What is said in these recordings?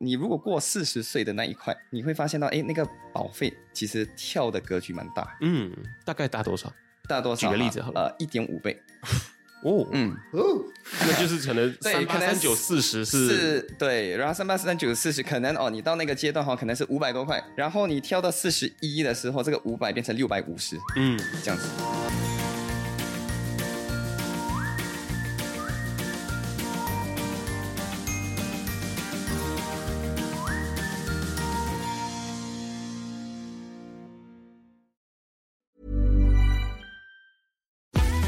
你如果过四十岁的那一块，你会发现到，哎，那个保费其实跳的格局蛮大，嗯，大概大多少？大多少？举个例子好了呃，一点五倍。哦，嗯，哦，那就是可能 对三八可能三九四十是是对，然后三八四三九四十，可能哦，你到那个阶段哈，可能是五百多块，然后你跳到四十一的时候，这个五百变成六百五十嗯，这样子。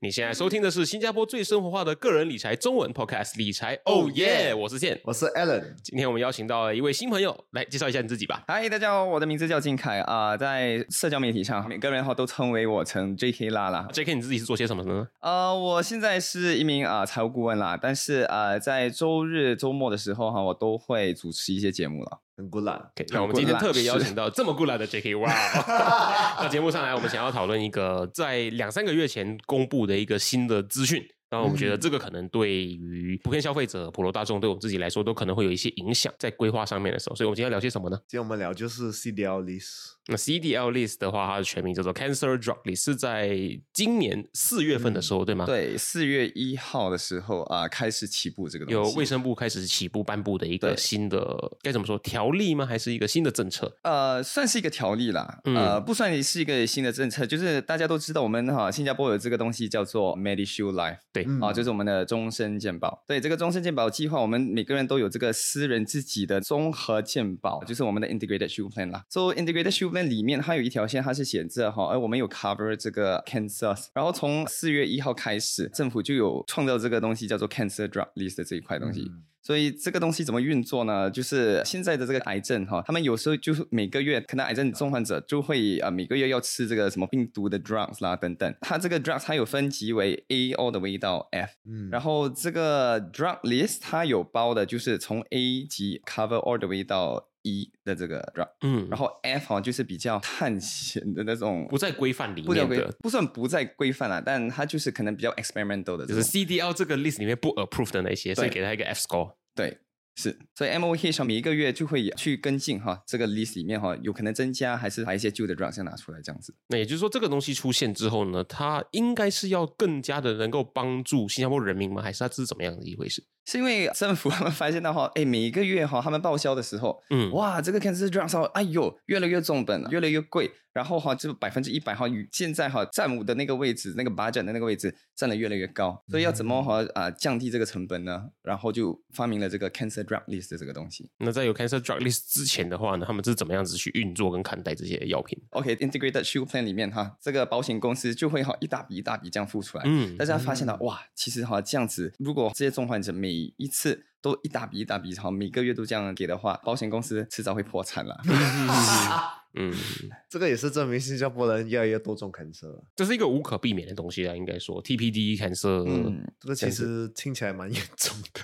你现在收听的是新加坡最生活化的个人理财中文 podcast《理财哦耶》，我是健。我是 Alan，今天我们邀请到了一位新朋友，来介绍一下你自己吧。嗨，大家好，我的名字叫金凯啊、在社交媒体上，每个人哈都称为我成 J.K. 啦啦。J.K. 你自己是做些什么的呢？呃，我现在是一名啊、财务顾问啦，但是呃，在周日、周末的时候哈，我都会主持一些节目了。很孤懒。OK，那我们今天特别邀请到这么固来的 J.K. Wow！那节目上来，我们想要讨论一个在两三个月前公布的一个新的资讯。然后我们觉得这个可能对于普遍消费者、普罗大众，对我们自己来说，都可能会有一些影响，在规划上面的时候。所以，我们今天要聊些什么呢？今天我们聊就是 CDL list，那 CDL list 的话，它的全名叫做 Cancer Drug List，是在今年四月份的时候，对吗？，对，四月一号的时候啊、开始起步这个东西。有卫生部开始起步颁布的一个新的该怎么说条例吗？还是一个新的政策？呃，算是一个条例啦，嗯呃，不算是一个新的政策，就是大家都知道，我们哈新加坡有这个东西叫做 MediShield Life，对，嗯啊，就是我们的终身健保。对，这个终身健保计划，我们每个人都有这个私人自己的综合健保，就是我们的 Integrated Shield Plan 啦。So Integrated Shield Plan 里面它有一条线，它是写着哈，而，我们有 cover 这个 cancer，然后从四月一号开始，政府就有创造这个东西叫做 Cancer Drug List 的这一块东西。嗯所以这个东西怎么运作呢？就是现在的这个癌症哈，他们有时候就是每个月可能癌症重患者就会啊每个月要吃这个什么病毒的 drugs 啦等等。它这个 drugs 它有分级为 A all the way 到 F，嗯，然后这个 drug list 它有包的就是从 A 级 cover all the way 到 E 的这个 drug，嗯，然后 F 好像就是比较探险的那种，不在规范里面的，不算不在规范啦，但它就是可能比较 experimental 的，就是 CDL 这个 list 里面不 approve 的那些，所以给他一个 F score。对，是，所以 M O K 上每一个月就会去跟进哈，这个 list 里面哈有可能增加，还是把一些旧的 drug 先拿出来这样子。那也就是说，这个东西出现之后呢，它应该是要更加的能够帮助新加坡人民吗？还是它是怎么样的一回事？是因为政府他们发现到哈，哎，每一个月哈他们报销的时候，嗯，哇，这个 cancer drug 上，哎呦，越来越重本了，越来越贵，然后哈，就百分之一百哈，与现在哈占五的那个位置，那个 budget 的那个位置占的越来越高，所以要怎么哈啊、降低这个成本呢？然后就发明了这个 cancer drug list 的这个东西。那在有 cancer drug list 之前的话呢，他们是怎么样子去运作跟看待这些药品？OK，integrated、shield plan 里面哈，这个保险公司就会哈一大笔一大笔这样付出来，嗯但是他发现到哇，其实哈这样子，如果这些重患者每一次都一大笔一大笔好，每个月都这样给的话，保险公司迟早会破产了。嗯，这个也是证明新加坡人越来越多种 cancer 了。这是一个无可避免的东西啊，应该说 TPD cancer，嗯，这个其实听起来蛮严重的。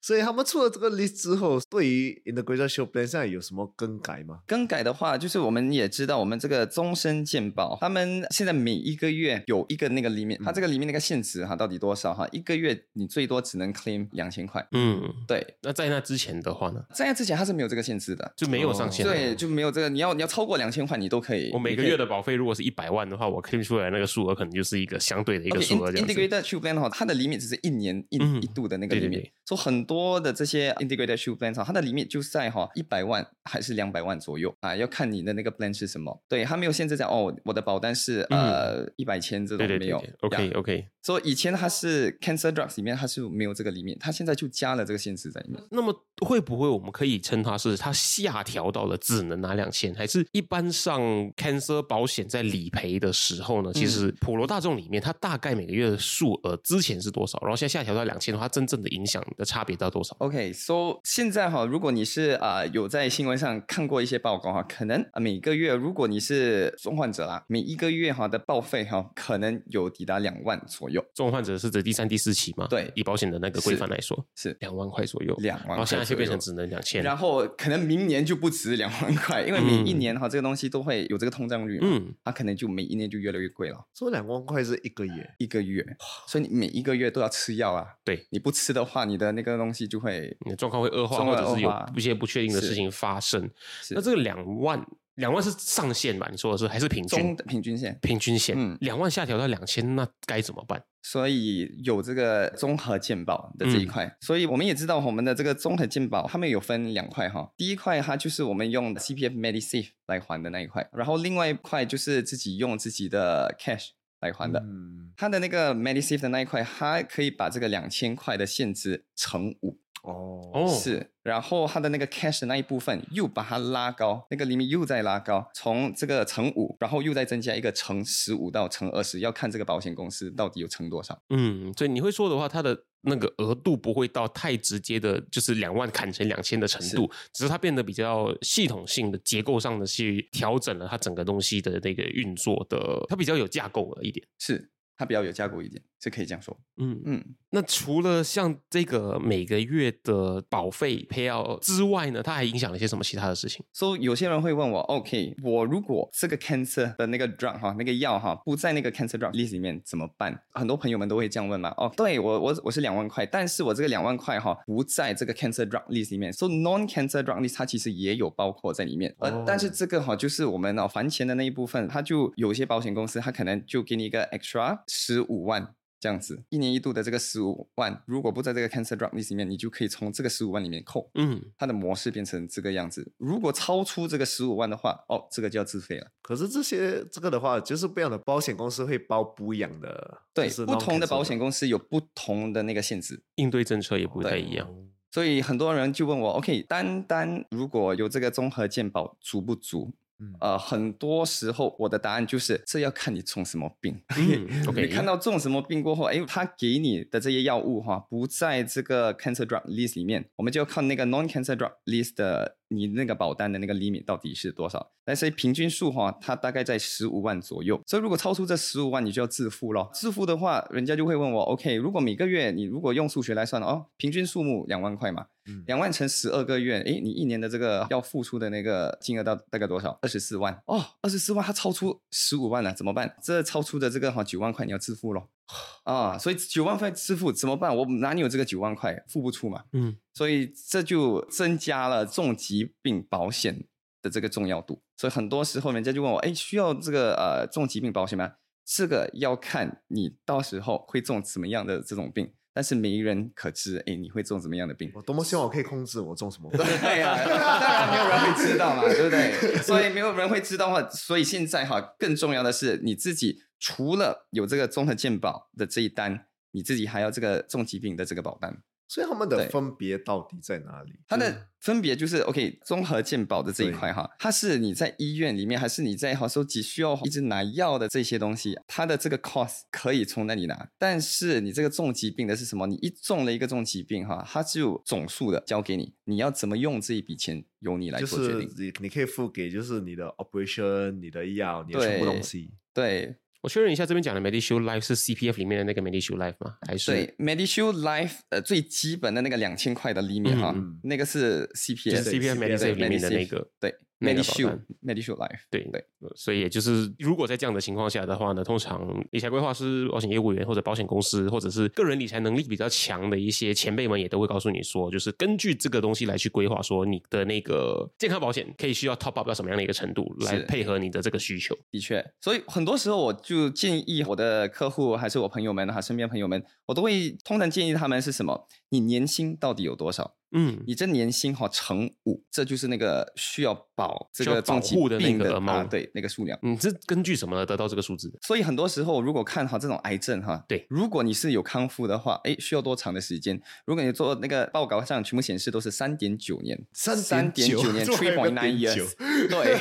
所以他们出了这个 list 之后，对于 integrated shield plan 现在有什么更改吗？更改的话，就是我们也知道，我们这个终身健保，他们现在每一个月有一个那个里面，它这个里面那个限值哈，到底多少哈？一个月你最多只能 claim 两千块。嗯，对，那在那之前的话呢，在那之前它是没有这个限制的，就没有上限的。对，就没有这个，你要你要超过两千块，你都可以。我每个月的保费如果是一百万的话，我 claim 出来那个数额可能就是一个相对的一个数额这样子。integrated shield plan 哈，它的 limit 只是一年一、嗯一度的那个对对 limit，对所以很多的这些 integrated shield plan 哈，它的 limit 就在哈一百万还是两百万左右啊，要看你的那个 plan 是什么。对，它没有限制在哦，我的保单是呃一百千这种没有。，OK OK。所以以前它是 cancer drugs 里面它是没有这个 limit，它现在就加了这个限制在里面。那么会不会我们可以称它是它下调到了只能拿两千，还是一般上 cancer 保险在理赔的时候呢？其实普罗大众里面，它大概每个月的数额之前是多少，然后现在下调到两千的话，真正的影响的差别到多少？OK，so、现在哈，如果你是啊、呃有在新闻上看过一些报告哈，可能呃每个月如果你是重患者啦，每一个月哈的报费哈，可能有抵达两万左右，重患者是指第三、第四期吗？对。以保险的那个规范来说，是两万块左右，两万然后现在就变成只能两千。然后可能明年就不止两万块，因为每一年哈、这个东西都会有这个通胀率嘛，嗯。它可能就每一年就越来越贵了，说两万块是一个月，一个月，所以你每一个月都要吃药啊，对，你不吃的话，你的那个东西就会你的状况会恶化，或者是有一些不确定的事情发生。那这个两万，两万是上限吧？你说的是还是平均中？平均线。平均线，嗯两万下调到两千，那该怎么办？所以有这个综合鉴保的这一块，所以我们也知道我们的这个综合鉴保，他们有分两块哈。第一块它就是我们用 CPF MediSave 来还的那一块，然后另外一块就是自己用自己的 cash 来还的。嗯，它的那个 MediSave 的那一块，它可以把这个两千块的限制乘五，哦哦是，然后它的那个 cash 的那一部分又把它拉高，那个 limit 又再拉高，从这个乘五，然后又再增加一个乘十五到乘二十，要看这个保险公司到底有乘多少。嗯，所以你会说的话，它的那个额度不会到太直接的，就是两万砍成两千的程度，只是它变得比较系统性的结构上的去调整了它整个东西的那个运作的，它比较有架构了一点。是它比较有架构一点，是可以这样说。嗯嗯，那除了像这个每个月的保费 payout 之外呢，它还影响了一些什么其他的事情？所、以有些人会问我，OK，我如果这个 cancer 的那个 drug 哈，那个药哈不在那个 cancer drug list 里面怎么办？很多朋友们都会这样问嘛。哦，对我我我是两万块，但是我这个两万块哈不在这个 cancer drug list 里面，so non cancer drug list 它其实也有包括在里面。呃，哦但是这个哈就是我们哦还钱的那一部分，它就有些保险公司它可能就给你一个 extra 十五万。这样子，一年一度的这个十五万，如果不在这个 cancer drug list 里面，你就可以从这个十五万里面扣。嗯，它的模式变成这个样子。如果超出这个十五万的话，哦，这个就要自费了。可是这些这个的话，就是不一样的保险公司会包不一样的，对就，是不同的保险公司有不同的那个限制，应对政策也不太一样。所以很多人就问我，OK，单单如果有这个综合健保足不足？嗯呃，很多时候我的答案就是，这要看你中什么病。嗯，OK，你看到中什么病过后，哎，他给你的这些药物哈，不在这个 cancer drug list 里面，我们就要看那个 non cancer drug list 的你那个保单的那个 limit 到底是多少。但是平均数哈，它大概在十五万左右，所以如果超出这十五万，你就要自付咯。自付的话，人家就会问我，OK，如果每个月你如果用数学来算哦，平均数目两万块嘛，嗯两万乘十二个月，诶，你一年的这个要付出的那个金额到大概多少？二十四万哦，二十四万，它超出十五万了，怎么办？这超出的这个哈九万块你要自付咯。啊，所以九万块支付怎么办？我哪里有这个九万块付不出嘛？嗯，所以这就增加了重疾病保险的这个重要度。所以很多时候人家就问我，哎，需要这个呃重疾病保险吗？这个要看你到时候会中什么样的这种病，但是没人可知，哎，你会中什么样的病？我多么希望我可以控制我中什么病。对呀、当然没有人会知道嘛，对不对？所以没有人会知道的话，所以现在哈，更重要的是你自己除了有这个综合健保的这一单，你自己还要这个重疾病的这个保单。所以他们的分别到底在哪里？它的分别就是 OK，综合健保的这一块哈，它是你在医院里面，还是你在好时候急需要一直拿药的这些东西，它的这个 cost 可以从那里拿。但是你这个重疾病的是什么？你一中了一个重疾病哈，它就总数的交给你，你要怎么用这一笔钱由你来做决定。你你可以付给就是你的 operation、你的药、你的全部东西。对我确认一下，这边讲的 MediShield Life 是 CPF 里面的那个 MediShield Life 吗？还是对，Medishield Life 呃最基本的那个两千块的 limit 哈，嗯那个是 CPF 是 CPF CPF MediSave 里面的那个？对 Medishield 单 Medishield Life 对对，呃所以也就是，如果在这样的情况下的话呢，通常理财规划师、保险业务员或者保险公司，或者是个人理财能力比较强的一些前辈们，也都会告诉你说，就是根据这个东西来去规划，说你的那个健康保险可以需要 top up 到什么样的一个程度，来配合你的这个需求。的确，所以很多时候我就建议我的客户还是我朋友们哈，身边朋友们，我都会通常建议他们是什么？你年薪到底有多少？嗯，你这年薪哈乘五，这就是那个需要保这个终极保护的那个啊，对那个数量。你这根据什么得到这个数字的？所以很多时候，如果看好这种癌症哈，对如果你是有康复的话，哎，需要多长的时间？如果你做那个报告上全部显示都是三点九年，三点九年 three 个 point nine years，对，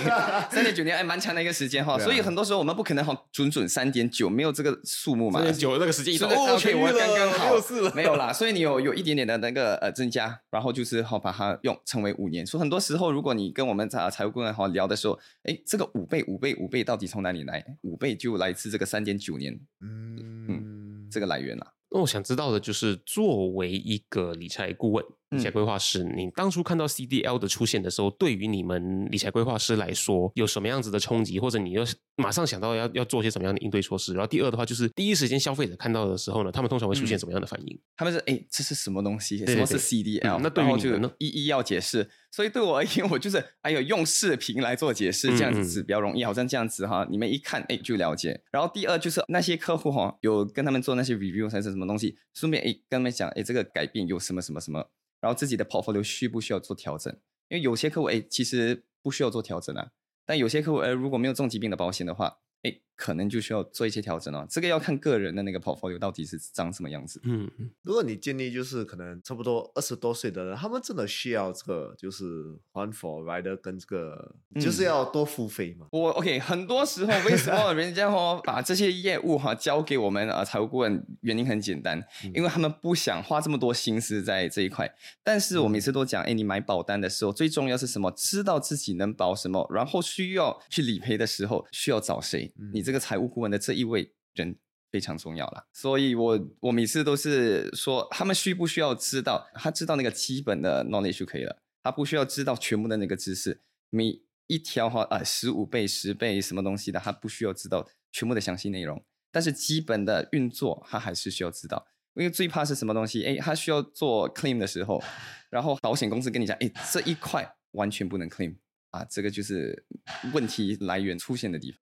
三点九年哎，蛮长的一个时间哈。啊所以很多时候我们不可能好准准三点九，没有这个数目嘛三。点九那个时间一到，是的哦，OK，我刚刚好，没有啦，所以你有有一点点的那个呃增加，然后就是好把它用称为五年。所以很多时候，如果你跟我们财财务顾问好聊的时候，哎，这个五倍、五倍、五倍到底从哪里来？五倍就来自这个三点九年嗯，这个来源啦。那我想知道的就是，作为一个理财顾问、理财嗯规划师，你当初看到 CDL 的出现的时候，对于你们理财规划师来说，有什么样子的冲击，或者你要马上想到要要做些什么样的应对措施？然后第二的话，就是第一时间消费者看到的时候呢，他们通常会出现嗯什么样的反应？他们是哎，这是什么东西？什么是 CDL？、嗯那对于你们呢一一要解释。所以对我而言，我就是哎呦，用视频来做解释，这样子比较容易，好像这样子哈，你们一看哎就了解。然后第二就是那些客户哈，有跟他们做那些 review 还是什么东西，顺便哎跟他们讲哎这个改变有什么什么什么，然后自己的 portfolio 需不需要做调整？因为有些客户哎其实不需要做调整啊，但有些客户哎如果没有重疾病的保险的话，哎可能就需要做一些调整哦。这个要看个人的那个 portfolio 到底是长什么样子。嗯，嗯如果你建议就是可能差不多二十多岁的人，他们真的需要这个就是还 for rider 跟这个、就是嗯要多付费嘛？我 OK，很多时候为什么人家哦把这些业务哈交给我们啊财务顾问？原因很简单，因为他们不想花这么多心思在这一块。但是我每次都讲，哎，你买保单的时候，最重要是什么？知道自己能保什么，然后需要去理赔的时候需要找谁？你这个财务顾问的这一位人。非常重要啦，所以我我每次都是说，他们需不需要知道？他知道那个基本的 knowledge 就可以了，他不需要知道全部的那个知识。每一条哈呃十五倍、十倍什么东西的，他不需要知道全部的详细内容，但是基本的运作他还是需要知道。因为最怕是什么东西？哎，他需要做 claim 的时候，然后保险公司跟你讲，哎，这一块完全不能 claim 啊，这个就是问题来源出现的地方。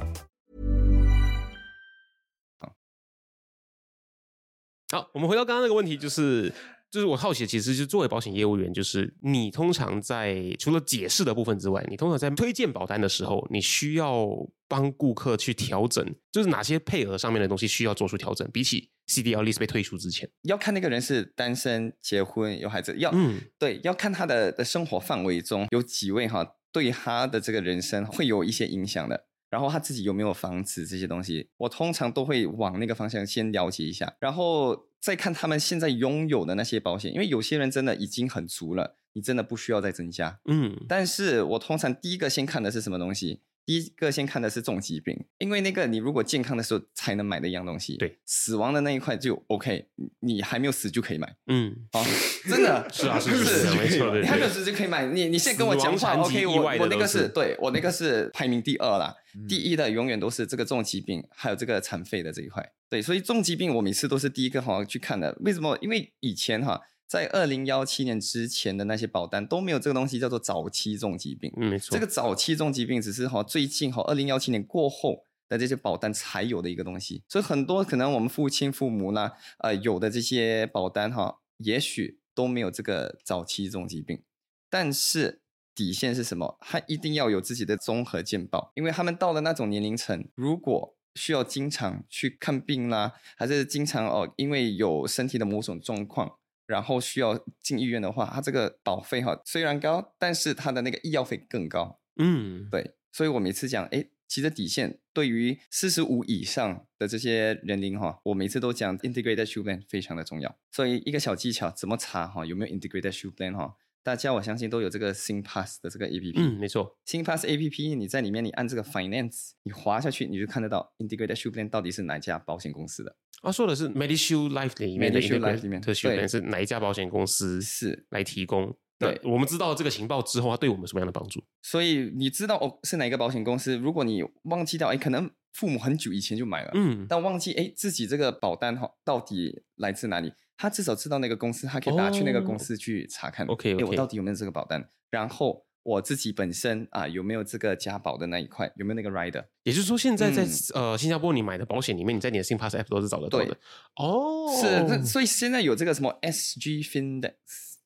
好，我们回到刚刚那个问题，就是就是我好奇，其实就作为保险业务员，就是你通常在除了解释的部分之外，你通常在推荐保单的时候，你需要帮顾客去调整，就是哪些配额上面的东西需要做出调整，比起 CDL list 被退出之前，要看那个人是单身、结婚、有孩子，要、嗯对，要看他的的生活范围中有几位哈，对他的这个人生会有一些影响的。然后他自己有没有房子这些东西，我通常都会往那个方向先了解一下，然后再看他们现在拥有的那些保险，因为有些人真的已经很足了，你真的不需要再增加。嗯但是我通常第一个先看的是什么东西？第一个先看的是重疾病，因为那个你如果健康的时候才能买的一样东西，对，死亡的那一块就 OK，你你还没有死就可以买，嗯，哦，真的 是啊是是是没错对你还没有死就可以买，你你现在跟我讲话，OK，我我那个是是对我那个是排名第二啦，第一的永远都是这个重疾病，还有这个残废的这一块，对，所以重疾病我每次都是第一个哈去看的，为什么？因为以前哈。在二零幺七年之前的那些保单都没有这个东西，叫做早期重疾病。嗯，没错，这个早期重疾病只是哈最近哈二零幺七年过后的这些保单才有的一个东西，所以很多可能我们父亲父母呢，呃有的这些保单哈，也许都没有这个早期重疾病，但是底线是什么？他一定要有自己的综合健保，因为他们到了那种年龄层，如果需要经常去看病啦，还是经常哦，因为有身体的某种状况。然后需要进医院的话，它这个保费哈虽然高，但是它的那个医药费更高。嗯，对，所以我每次讲，哎，其实底线对于四十五以上的这些人龄哈，我每次都讲 integrated shield plan 非常的重要。所以一个小技巧，怎么查哈有没有 integrated shield plan 哈？大家我相信都有这个 SingPass 的这个 A P P。嗯，没错。SingPass A P P 你在里面你按这个 Finance，你滑下去你就看得到 integrated shield plan 到底是哪一家保险公司的。啊，说的是 Medishield Life 里面的 Medishield Life 里面的 shield 对 plan 是哪一家保险公司是来提供？对我们知道这个情报之后，它对我们什么样的帮助？所以你知道哦是哪一个保险公司？如果你忘记掉，哎，可能父母很久以前就买了，嗯，但忘记哎自己这个保单哈到底来自哪里？他至少知道那个公司，他可以打去那个公司去查看。诶我到底有没有这个保单？然后我自己本身啊有没有这个加保的那一块？有没有那个 rider？也就是说，现在在、嗯呃新加坡你买的保险里面，你在你的 SingPass App 都是找得到的对。哦，是，那所以现在有这个什么 SG Findex，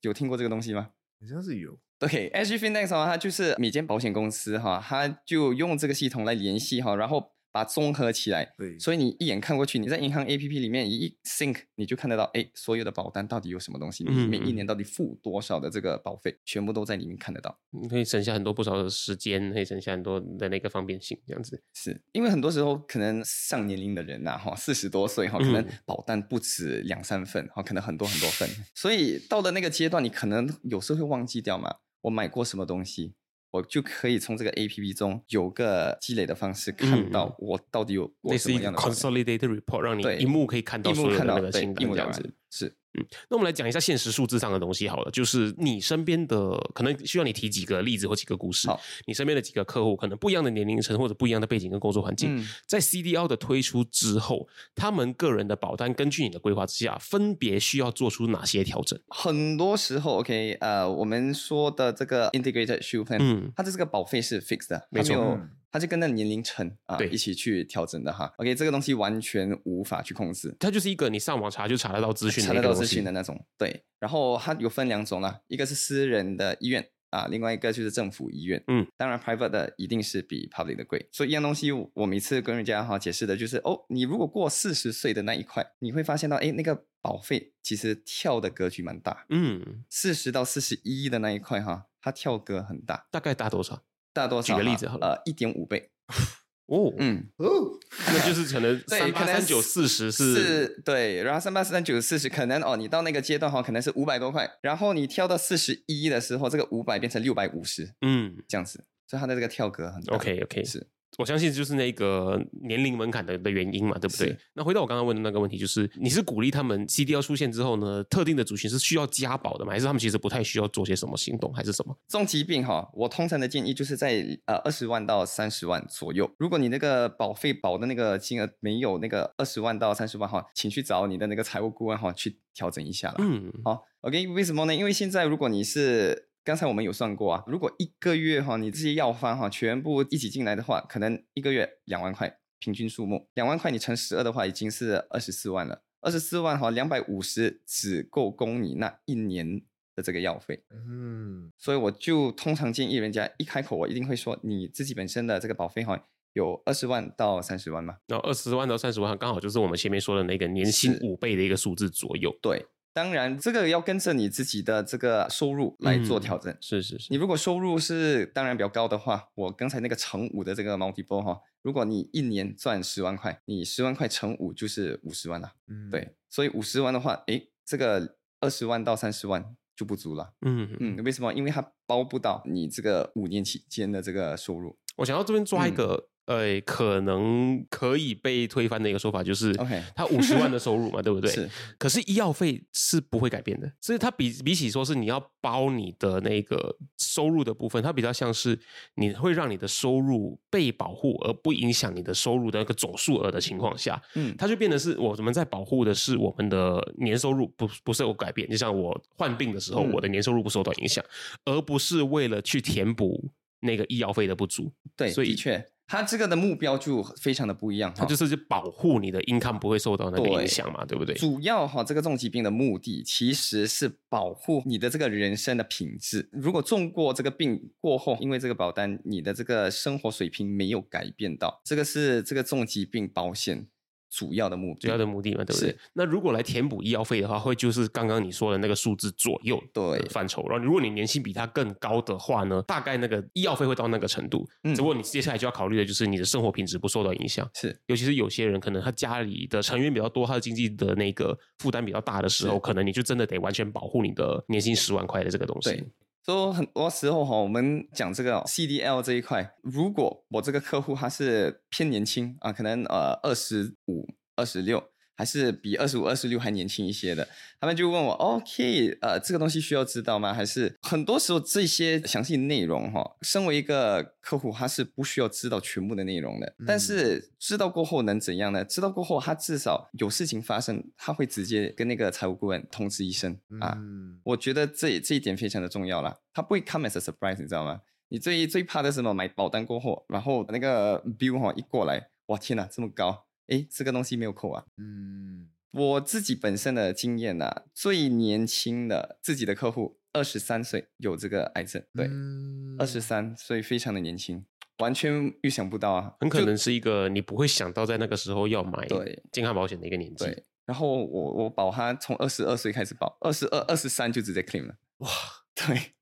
有听过这个东西吗？好像是有。OK，SG Findex 哈，它就是每间保险公司哈，它就用这个系统来联系哈，然后把它综合起来。对所以你一眼看过去，你在银行 APP 里面一 sync，你就看得到，哎，所有的保单到底有什么东西，你嗯每一年到底付多少的这个保费，全部都在里面看得到。你可以省下很多不少的时间，可以省下很多的那个方便性，这样子。是因为很多时候可能上年龄的人呐、哈，四十多岁哈，可能嗯保单不止两三份，哈，可能很多很多份，所以到了那个阶段，你可能有时候会忘记掉嘛，我买过什么东西，我就可以从这个 A P P 中有个积累的方式，看嗯到我到底有过类似一个什么样的保单 consolidated report，让你对一目可以看到一目看到所有的那个对清单，一目了然这样子。是那我们来讲一下现实数字上的东西好了，就是你身边的可能需要你提几个例子或几个故事好。你身边的几个客户，可能不一样的年龄层或者不一样的背景跟工作环境，嗯在 CDL 的推出之后，他们个人的保单根据你的规划之下，分别需要做出哪些调整？很多时候，OK，呃，我们说的这个 integrated plan，嗯它的这个保费是 fixed 的，没错它有嗯它就跟那年龄层啊对一起去调整的哈。OK，这个东西完全无法去控制。它就是一个你上网查就查得到资讯查得到资讯的那种。对，然后它有分两种啦，一个是私人的医院啊，另外一个就是政府医院。嗯，当然 private 的一定是比 public 的贵。所以一样东西，我每次跟人家哈解释的就是，哦，你如果过四十岁的那一块，你会发现到，哎，那个保费其实跳的格局蛮大。嗯，四十到四十一的那一块哈，它跳格很大，大概大多少？大多少？举个例子好了呃，一点五倍。哦，嗯，哦，那就是可能 对可能三八三九四十是是对，然后三八三九四十，可能哦，你到那个阶段哈，可能是五百多块，然后你跳到四十一的时候，这个五百变成六百五十嗯这样子，所以它的这个跳格很大。，OK OK，是我相信就是那个年龄门槛的的原因嘛，对不对？那回到我刚刚问的那个问题，就是你是鼓励他们 CDL 出现之后呢，特定的族群是需要加保的吗？还是他们其实不太需要做些什么行动，还是什么？重疾病哈，我通常的建议就是在呃二十万到三十万左右。如果你那个保费保的那个金额没有那个二十万到三十万哈，请去找你的那个财务顾问哈去调整一下了。嗯，好，OK，为什么呢？因为现在如果你是刚才我们有算过啊，如果一个月哈，你这些药方哈全部一起进来的话，可能一个月两万块平均数目，两万块你乘十二的话，已经是二十四万了。二十四万哈，两百五十只够供你那一年的这个药费，嗯，所以我就通常建议人家一开口，我一定会说你自己本身的这个保费哈有二十万到三十万嘛。然后二十万到三十万，刚好就是我们前面说的那个年薪五倍的一个数字左右。对，当然这个要跟着你自己的这个收入来做嗯调整。是是是，你如果收入是当然比较高的话，我刚才那个乘五的这个 multiple 哈，如果你一年赚十万块，你十万块乘五就是五十万了。嗯，对，所以五十万的话，诶，这个二十万到三十万就不足了。嗯嗯，为什么？因为它包不到你这个五年期间的这个收入。我想要这边抓一嗯个、呃，可能可以被推翻的一个说法，就是 OK 他五十万的收入嘛，对不对？是。可是医药费是不会改变的，所以它比比起说是你要包你的那个收入的部分，它比较像是你会让你的收入被保护，而不影响你的收入的那个总数额的情况下，嗯，它就变得是我们在保护的是我们的年收入不不是有改变，就像我患病的时候，嗯我的年收入不受到影响，而不是为了去填补那个医药费的不足。对，所以的确，它这个的目标就非常的不一样哈。它就是去保护你的 income 不会受到那个影响嘛，对不对？主要哈，这个重疾病的目的其实是保护你的这个人生的品质。如果中过这个病过后，因为这个保单，你的这个生活水平没有改变到，这个是这个重疾病保险主要的目的。主要的目的嘛，对不对？那如果来填补医药费的话，会就是刚刚你说的那个数字左右对范畴。然后如果你年薪比他更高的话呢，大概那个医药费会到那个程度。嗯只不过你接下来就要考虑的就是你的生活品质不受到影响。是尤其是有些人可能他家里的成员比较多，他的经济的那个负担比较大的时候，可能你就真的得完全保护你的年薪十万块的这个东西。对，说很多时候哈，我们讲这个 CDL 这一块，如果我这个客户他是偏年轻啊，可能呃二十五、二十六，还是比二十五、二十六还年轻一些的，他们就问我，OK，呃，这个东西需要知道吗？还是很多时候这些详细内容哈，身为一个客户，他是不需要知道全部的内容的。但是知道过后能怎样呢？知道过后，他至少有事情发生，他会直接跟那个财务顾问通知一声啊。嗯，我觉得这这一点非常的重要啦，他不会 come as a surprise，你知道吗？你最最怕的是什么？买保单过后，然后那个 bill 哈一过来，哇天哪，这么高！诶，这个东西没有扣啊。嗯，我自己本身的经验呐、最年轻的自己的客户，二十三岁有这个癌症，对，嗯二十三岁非常的年轻，完全预想不到啊，很可能是一个你不会想到在那个时候要买对健康保险的一个年纪。对。然后我我保他从二十二岁开始保，二十二、二十三就直接 claim 了，哇，对。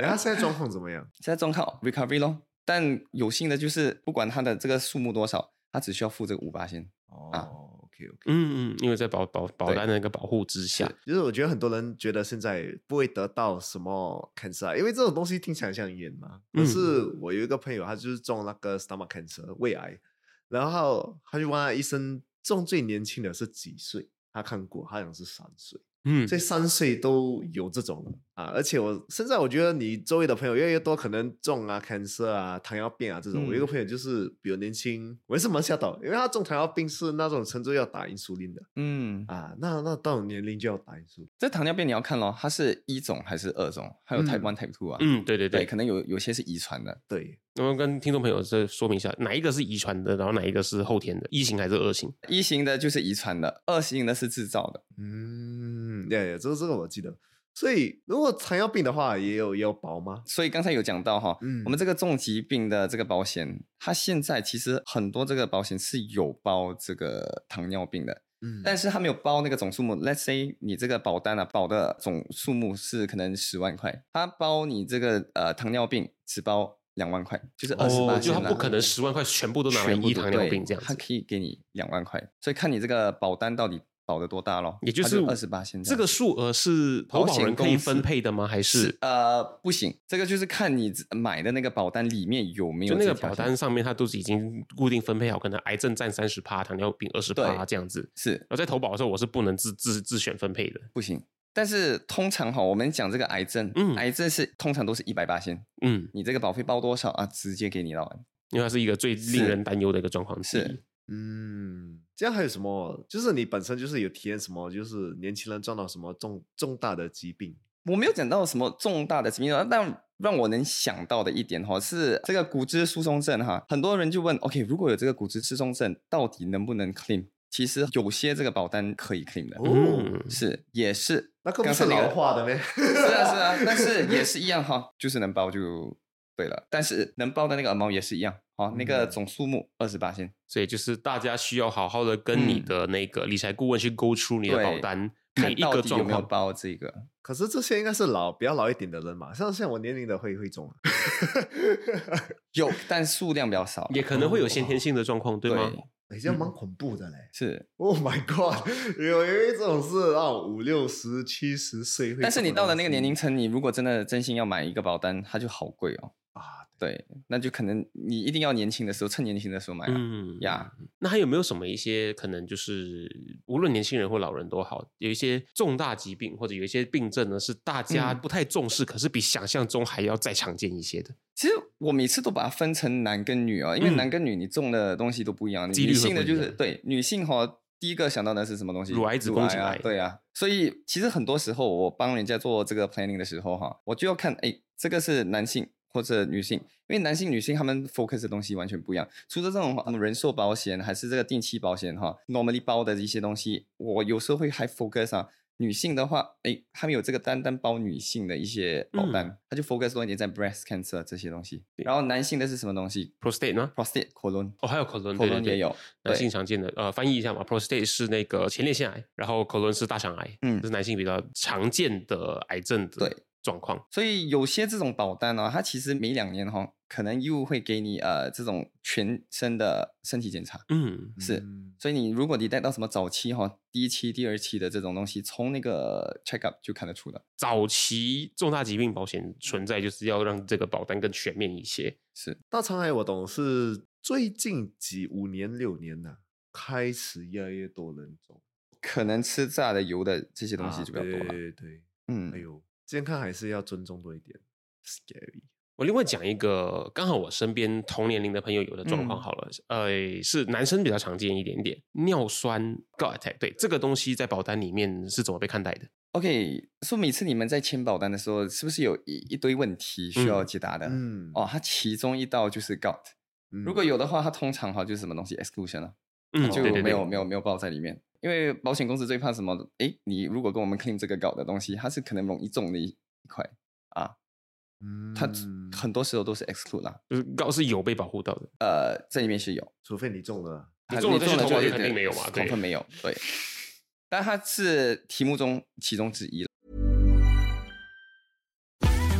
然后现在状况怎么样？现在状况 recovery 咯，但有幸的就是不管他的这个数目多少，他只需要付这个五八先。哦，OK OK。嗯嗯，因为在保保保单的一个保护之下，就是我觉得很多人觉得现在不会得到什么 cancer，啊因为这种东西听起来像烟嘛。可嗯是我有一个朋友，他就是中那个 stomach cancer 胃癌，然后他就问他医生，中最年轻的是几岁？他看过，好像是三岁。嗯所以三岁都有这种啊，而且我现在我觉得你周围的朋友越来越多，可能中啊、cancer 啊、糖尿病啊这种。我一个嗯朋友就是比较年轻，我也是蛮吓到，因为他中糖尿病是那种程度要打胰素林的嗯，啊，那那到了年龄就要打因苏林。这糖尿病你要看咯，它是一种还是二种，还有 Type 嗯 One、Type Two 啊。嗯，对对对，对。可能有有些是遗传的。对，我们跟听众朋友再说明一下，哪一个是遗传的，然后哪一个是后天的，一型还是二型？一型的就是遗传的，二型的是制造的。嗯，呀呀，这个这个我记得。所以如果糖尿病的话，也有也有保吗？所以刚才有讲到哈，嗯我们这个重疾病的这个保险，它现在其实很多这个保险是有包这个糖尿病的，嗯但是它没有包那个总数目。Let's say 你这个保单啊，保的总数目是可能十万块，它包你这个呃糖尿病只包两万块，就是二十八哦，就他不可能十万块全部都拿来医糖尿病这样他。可以给你两万块，所以看你这个保单到底保的多大咯，也就是二十八现在这个数额是投保人可以分配的吗？还是呃不行，这个就是看你买的那个保单里面有没有就那个保单上面它都是已经固定分配好，可能癌症占三十趴，糖尿病二十趴这样子。是而在投保的时候，我是不能自自自选分配的。不行。但是通常哈，我们讲这个癌症，嗯癌症是通常都是一百八先，嗯，你这个保费包多少啊，直接给你了。因为它是一个最令人担忧的一个状况之一。是嗯，这样还有什么？就是你本身就是有体验什么？就是年轻人撞到什么重重大的疾病？我没有讲到什么重大的疾病，但让我能想到的一点哈是这个骨质疏松症哈，很多人就问，OK，如果有这个骨质疏松症，到底能不能 claim？其实有些这个保单可以 claim 的，是也是，那个不是老化的咩？是啊是啊，但是也是一样哈，就是能包就对了，但是能包的那个 amount 也是一样，好，那个嗯总数目二十八先，所以就是大家需要好好的跟你嗯的那个理财顾问去 go through 你的保单每看一个状到底有没有况。包这个。可是这些应该是老比较老一点的人嘛，像像我年龄的会会中啊。有，但数量比较少，也可能会有先天性的状况，对吗？哎，这样蛮恐怖的嘞。是，Oh my god！有有一种是啊五六十、七十岁，但是你到了那个年龄层，你如果真的真心要买一个保单，它就好贵哦。啊，对，那就可能你一定要年轻的时候，趁年轻的时候买啊。嗯呀，那还有没有什么一些可能就是无论年轻人或老人都好，有一些重大疾病或者有一些病症呢，是大家嗯不太重视，可是比想象中还要再常见一些的。其实我每次都把它分成男跟女啊，因为嗯男跟女你中的东西都不一样。女性的就是对女性哈，第一个想到的是什么东西？乳癌子宫颈啊癌，对啊。所以其实很多时候我帮人家做这个 planning 的时候哈，我就要看，哎，这个是男性或者女性，因为男性女性他们 focus 的东西完全不一样。除了这种嗯人寿保险还是这个定期保险哈，normally 包的一些东西，我有时候会还 focus 啊。女性的话，哎，他们有这个单单包女性的一些保单，他就 focus 多一点在 breast cancer 这些东西。然后男性的是什么东西 prostate 呢？？prostate colon 哦，还有 colon，colon 也有，男性常见的，呃，翻译一下嘛，prostate 是那个前列腺癌，然后 colon 是大肠癌，嗯这是男性比较常见的癌症的对状况。所以有些这种保单呢、它其实每两年哈、可能又会给你呃这种全身的身体检查。嗯，是嗯所以你如果你带到什么早期哈、第一期、第二期的这种东西，从那个 check up 就看得出的。早期重大疾病保险存在就是要让这个保单更全面一些。是大肠癌我懂是最近几五年六年呐、开始越来越多人中可能吃炸的、油的这些东西啊就比较多了。对对对，嗯，哎呦，健康还是要尊重多一点，scary。我另外讲一个，刚好我身边同年龄的朋友有的状况嗯好了，呃，是男生比较常见一点点，尿酸 gut attack，对这个东西在保单里面是怎么被看待的？OK，说每次你们在签保单的时候，是不是有一一堆问题需要解答的？嗯，哦，它其中一道就是 gout，、嗯如果有的话，它通常哈就是什么东西 exclusion 了、嗯，就对对对没有没有没有报在里面。因为保险公司最怕什么？诶，你如果跟我们 claim 这个 gout 的东西，它是可能容易中的一一块啊，它嗯很多时候都是 exclude 啦。就是 gut 是有被保护到的。呃，这里面是有，除非你中了，你中了这些投保就就肯定没有嘛对恐分没有，对。但它是题目中其中之一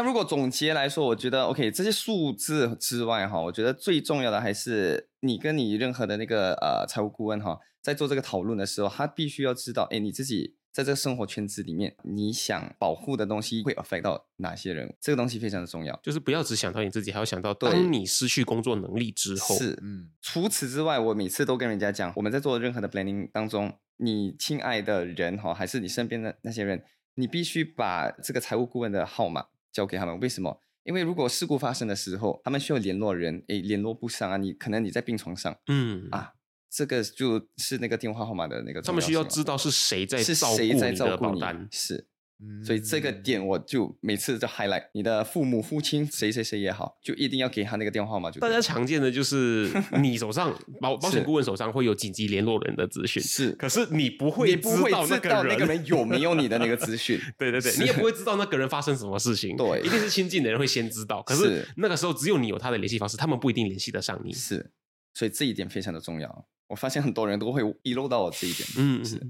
但如果总结来说，我觉得 OK，这些数字之外哈，我觉得最重要的还是你跟你任何的那个呃财务顾问哈，在做这个讨论的时候，他必须要知道，哎，你自己在这个生活圈子里面，你想保护的东西会 affect 到哪些人，这个东西非常的重要。就是不要只想到你自己，还要想到对当你失去工作能力之后，是，嗯，除此之外，我每次都跟人家讲，我们在做任何的 planning 当中，你亲爱的人哈，还是你身边的那些人，你必须把这个财务顾问的号码交给他们。为什么？因为如果事故发生的时候，他们需要联络人，诶，联络不上啊，你可能你在病床上嗯，啊，这个就是那个电话号码的那个他们需要知道是谁在是谁在你照顾你的保单，是。嗯所以这个点我就每次就 highlight，你的父母、父亲谁谁谁也好，就一定要给他那个电话号码就。大家常见的就是 你手上保保险顾问手上会有紧急联络人的资讯，是可是你不会你不会知道那那个人有没有你的那个资讯。对对对，你也不会知道那个人发生什么事情，对一定是亲近的人会先知道。可是是那个时候只有你有他的联系方式，他们不一定联系得上你。是，所以这一点非常的重要。我发现很多人都会遗漏到我这一点。嗯，是。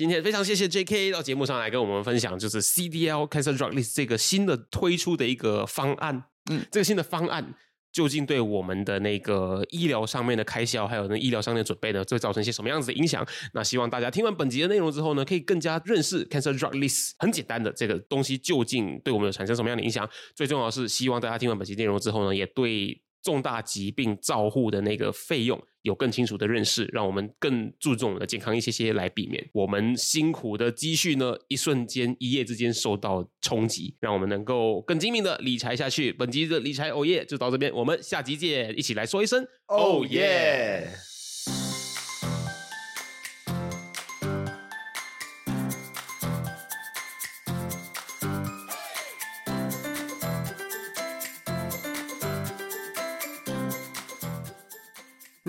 今天非常谢谢 J.K. 到节目上来跟我们分享，就是 CDL Cancer Drug List 这个新的推出的一个方案。嗯这个新的方案究竟对我们的那个医疗上面的开销，还有那医疗上面的准备呢，会造成一些什么样子的影响？那希望大家听完本集的内容之后呢，可以更加认识 Cancer Drug List 很简单的这个东西究竟对我们有产生什么样的影响。最重要的是，希望大家听完本集内容之后呢，也对重大疾病照护的那个费用有更清楚的认识，让我们更注重我们的健康一些些，来避免我们辛苦的积蓄呢一瞬间一夜之间受到冲击，让我们能够更精明的理财下去。本集的理财哦耶就到这边，我们下集见，一起来说一声哦耶！